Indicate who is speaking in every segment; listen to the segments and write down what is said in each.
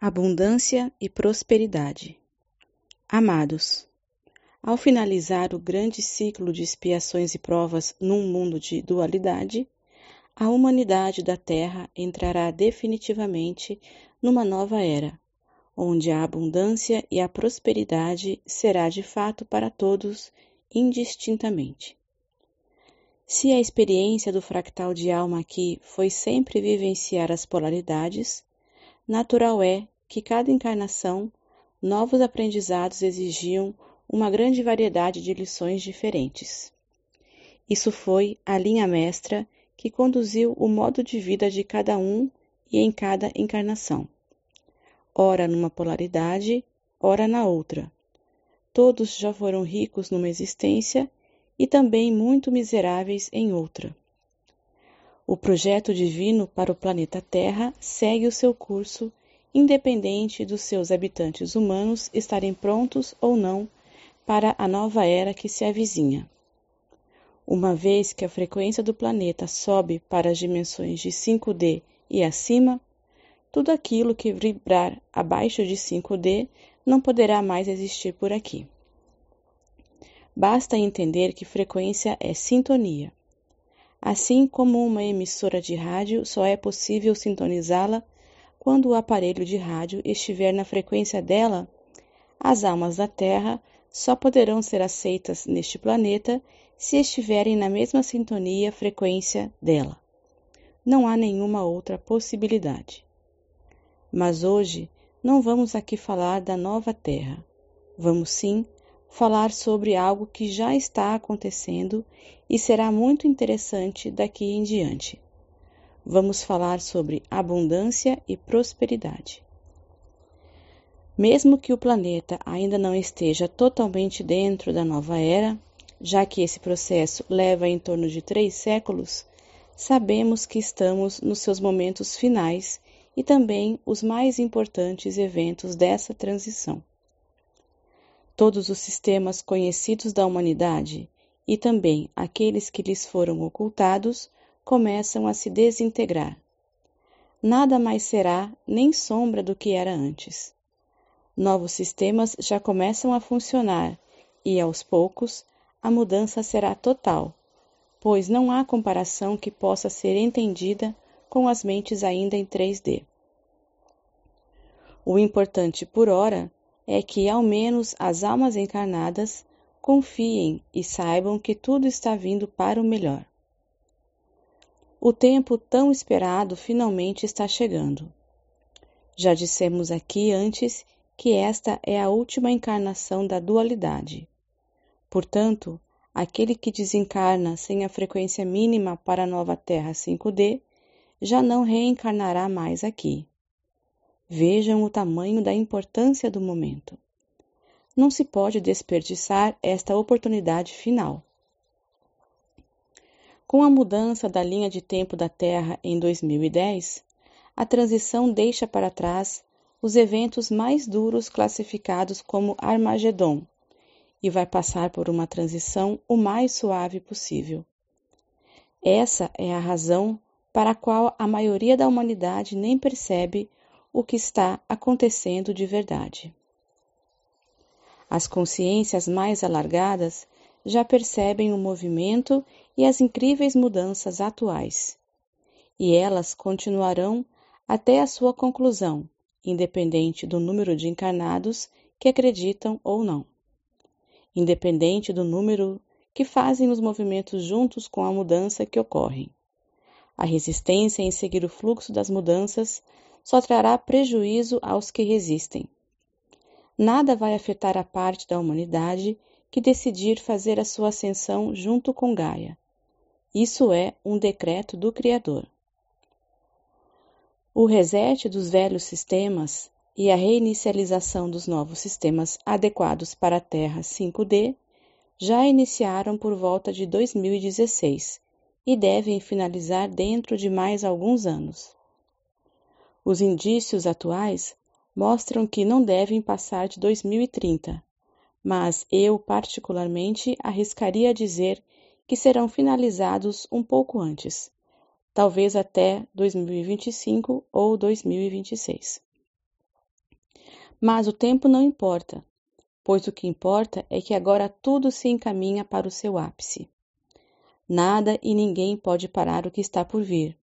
Speaker 1: Abundância e prosperidade. Amados, ao finalizar o grande ciclo de expiações e provas num mundo de dualidade, a humanidade da Terra entrará definitivamente numa nova era, onde a abundância e a prosperidade será de fato para todos indistintamente. Se a experiência do fractal de alma aqui foi sempre vivenciar as polaridades, natural é que cada encarnação novos aprendizados exigiam uma grande variedade de lições diferentes. Isso foi a linha mestra que conduziu o modo de vida de cada um e em cada encarnação. Ora numa polaridade, ora na outra. Todos já foram ricos numa existência e também muito miseráveis em outra. O projeto divino para o planeta Terra segue o seu curso, independente dos seus habitantes humanos estarem prontos ou não para a nova era que se avizinha. Uma vez que a frequência do planeta sobe para as dimensões de 5D e acima, tudo aquilo que vibrar abaixo de 5D não poderá mais existir por aqui. Basta entender que frequência é sintonia. Assim como uma emissora de rádio só é possível sintonizá-la quando o aparelho de rádio estiver na frequência dela, as almas da Terra só poderão ser aceitas neste planeta se estiverem na mesma sintonia frequência dela. Não há nenhuma outra possibilidade. Mas hoje não vamos aqui falar da nova Terra. Vamos sim falar sobre algo que já está acontecendo e será muito interessante daqui em diante. Vamos falar sobre abundância e prosperidade. Mesmo que o planeta ainda não esteja totalmente dentro da nova era, já que esse processo leva em torno de três séculos, sabemos que estamos nos seus momentos finais e também os mais importantes eventos dessa transição todos os sistemas conhecidos da humanidade e também aqueles que lhes foram ocultados começam a se desintegrar. Nada mais será nem sombra do que era antes. Novos sistemas já começam a funcionar e, aos poucos, a mudança será total, pois não há comparação que possa ser entendida com as mentes ainda em 3D. O importante por ora é que ao menos as almas encarnadas confiem e saibam que tudo está vindo para o melhor. O tempo tão esperado finalmente está chegando. Já dissemos aqui antes que esta é a última encarnação da dualidade. Portanto, aquele que desencarna sem a frequência mínima para a nova Terra 5D já não reencarnará mais aqui. Vejam o tamanho da importância do momento. Não se pode desperdiçar esta oportunidade final. Com a mudança da linha de tempo da Terra em 2010, a transição deixa para trás os eventos mais duros classificados como Armagedon e vai passar por uma transição o mais suave possível. Essa é a razão para a qual a maioria da humanidade nem percebe o que está acontecendo de verdade. As consciências mais alargadas já percebem o movimento e as incríveis mudanças atuais, e elas continuarão até a sua conclusão, independente do número de encarnados que acreditam ou não, independente do número que fazem os movimentos juntos com a mudança que ocorrem. A resistência em seguir o fluxo das mudanças só trará prejuízo aos que resistem. Nada vai afetar a parte da humanidade que decidir fazer a sua ascensão junto com Gaia. Isso é um decreto do Criador. O reset dos velhos sistemas e a reinicialização dos novos sistemas adequados para a Terra 5D já iniciaram por volta de 2016 e devem finalizar dentro de mais alguns anos. Os indícios atuais mostram que não devem passar de 2030, mas eu, particularmente, arriscaria dizer que serão finalizados um pouco antes, talvez até 2025 ou 2026. Mas o tempo não importa, pois o que importa é que agora tudo se encaminha para o seu ápice. Nada e ninguém pode parar o que está por vir.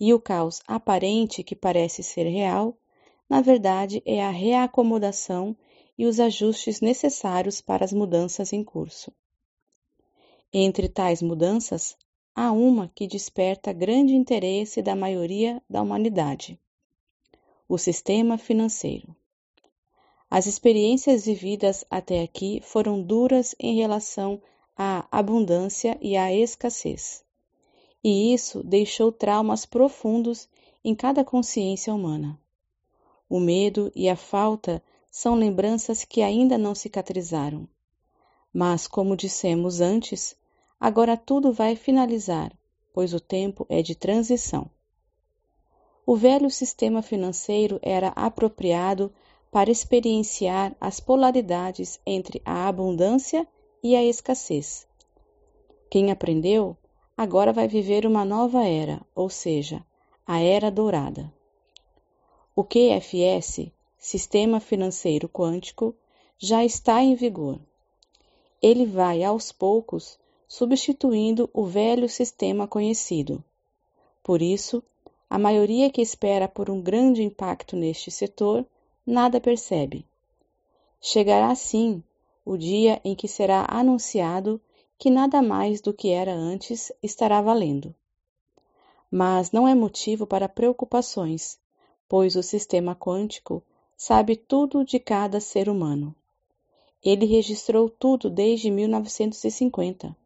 Speaker 1: E o caos aparente que parece ser real, na verdade é a reacomodação e os ajustes necessários para as mudanças em curso. Entre tais mudanças, há uma que desperta grande interesse da maioria da humanidade: o sistema financeiro. As experiências vividas até aqui foram duras em relação à abundância e à escassez. E isso deixou traumas profundos em cada consciência humana. O medo e a falta são lembranças que ainda não cicatrizaram. Mas, como dissemos antes, agora tudo vai finalizar, pois o tempo é de transição. O velho sistema financeiro era apropriado para experienciar as polaridades entre a abundância e a escassez. Quem aprendeu, agora vai viver uma nova era, ou seja, a Era Dourada. O QFS, Sistema Financeiro Quântico, já está em vigor. Ele vai, aos poucos, substituindo o velho sistema conhecido. Por isso, a maioria que espera por um grande impacto neste setor nada percebe. Chegará sim o dia em que será anunciado que nada mais do que era antes estará valendo. Mas não é motivo para preocupações, pois o sistema quântico sabe tudo de cada ser humano. Ele registrou tudo desde 1950.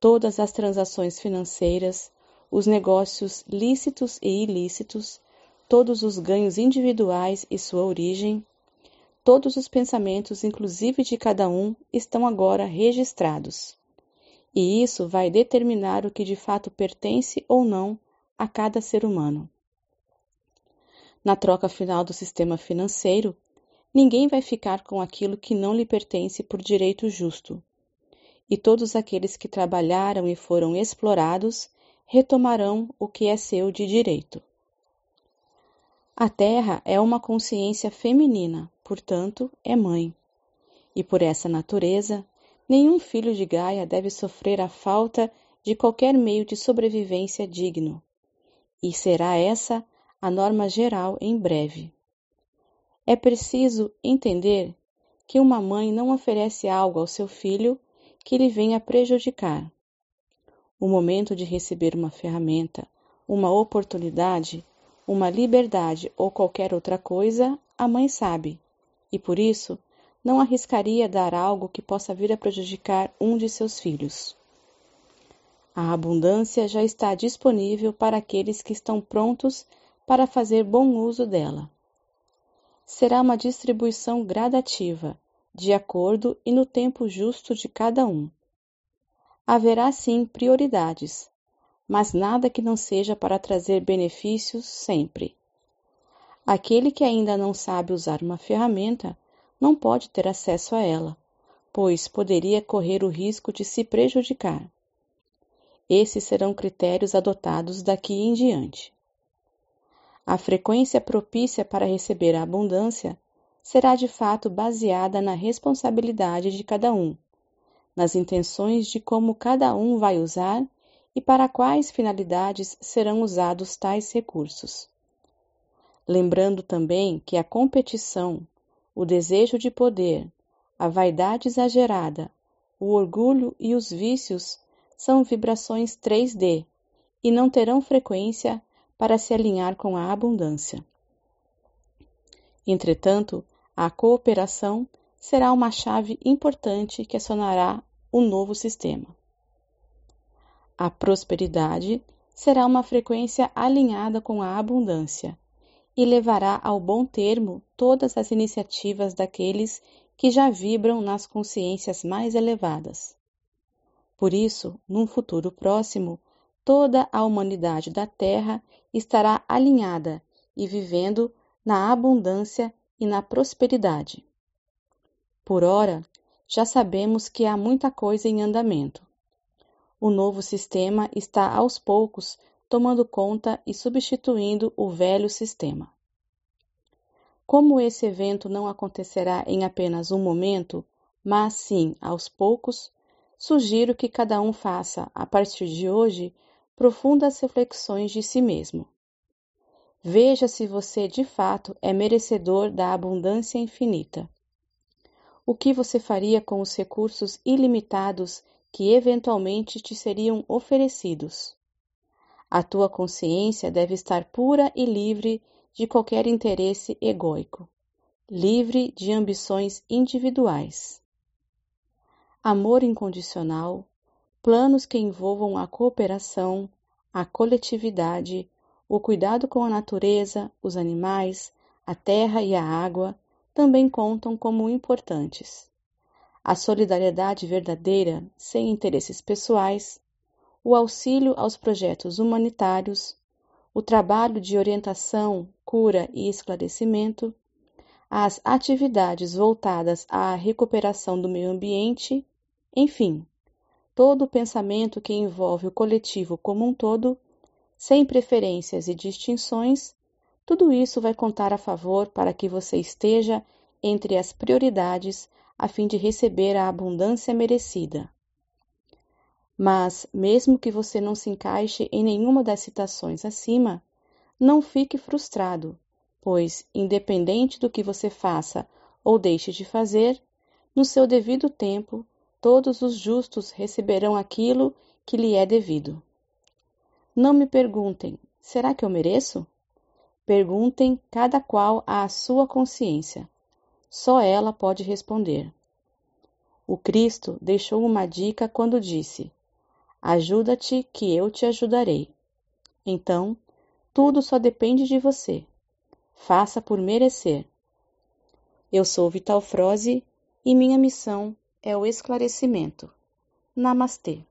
Speaker 1: Todas as transações financeiras, os negócios lícitos e ilícitos, todos os ganhos individuais e sua origem, todos os pensamentos, inclusive de cada um, estão agora registrados. E isso vai determinar o que de fato pertence ou não a cada ser humano. Na troca final do sistema financeiro, ninguém vai ficar com aquilo que não lhe pertence por direito justo. E todos aqueles que trabalharam e foram explorados retomarão o que é seu de direito. A Terra é uma consciência feminina, portanto, é mãe. E por essa natureza, nenhum filho de Gaia deve sofrer a falta de qualquer meio de sobrevivência digno. E será essa a norma geral em breve. É preciso entender que uma mãe não oferece algo ao seu filho que lhe venha prejudicar. O momento de receber uma ferramenta, uma oportunidade, uma liberdade ou qualquer outra coisa, a mãe sabe, e por isso não arriscaria dar algo que possa vir a prejudicar um de seus filhos. A abundância já está disponível para aqueles que estão prontos para fazer bom uso dela. Será uma distribuição gradativa, de acordo e no tempo justo de cada um. Haverá sim prioridades, mas nada que não seja para trazer benefícios sempre. Aquele que ainda não sabe usar uma ferramenta não pode ter acesso a ela, pois poderia correr o risco de se prejudicar. Esses serão critérios adotados daqui em diante. A frequência propícia para receber a abundância será de fato baseada na responsabilidade de cada um, nas intenções de como cada um vai usar e para quais finalidades serão usados tais recursos. Lembrando também que a competição, o desejo de poder, a vaidade exagerada, o orgulho e os vícios são vibrações 3D e não terão frequência para se alinhar com a abundância. Entretanto, a cooperação será uma chave importante que acionará o novo sistema. A prosperidade será uma frequência alinhada com a abundância e levará ao bom termo todas as iniciativas daqueles que já vibram nas consciências mais elevadas. Por isso, num futuro próximo, toda a humanidade da Terra estará alinhada e vivendo na abundância e na prosperidade. Por ora, já sabemos que há muita coisa em andamento o novo sistema está aos poucos tomando conta e substituindo o velho sistema. Como esse evento não acontecerá em apenas um momento, mas sim aos poucos, sugiro que cada um faça, a partir de hoje, profundas reflexões de si mesmo. Veja se você de fato é merecedor da abundância infinita. O que você faria com os recursos ilimitados que eventualmente te seriam oferecidos? A tua consciência deve estar pura e livre de qualquer interesse egóico, livre de ambições individuais. Amor incondicional, planos que envolvam a cooperação, a coletividade, o cuidado com a natureza, os animais, a terra e a água também contam como importantes. A solidariedade verdadeira, sem interesses pessoais, o auxílio aos projetos humanitários, o trabalho de orientação, cura e esclarecimento, as atividades voltadas à recuperação do meio ambiente, enfim, todo o pensamento que envolve o coletivo como um todo, sem preferências e distinções, tudo isso vai contar a favor para que você esteja entre as prioridades a fim de receber a abundância merecida. Mas, mesmo que você não se encaixe em nenhuma das citações acima, não fique frustrado, pois, independente do que você faça ou deixe de fazer, no seu devido tempo, todos os justos receberão aquilo que lhe é devido. Não me perguntem: será que eu mereço? Perguntem cada qual à sua consciência. Só ela pode responder. O Cristo deixou uma dica quando disse: Ajuda-te, que eu te ajudarei. Então, tudo só depende de você. Faça por merecer. Eu sou Vital Froze e minha missão é o esclarecimento. Namastê.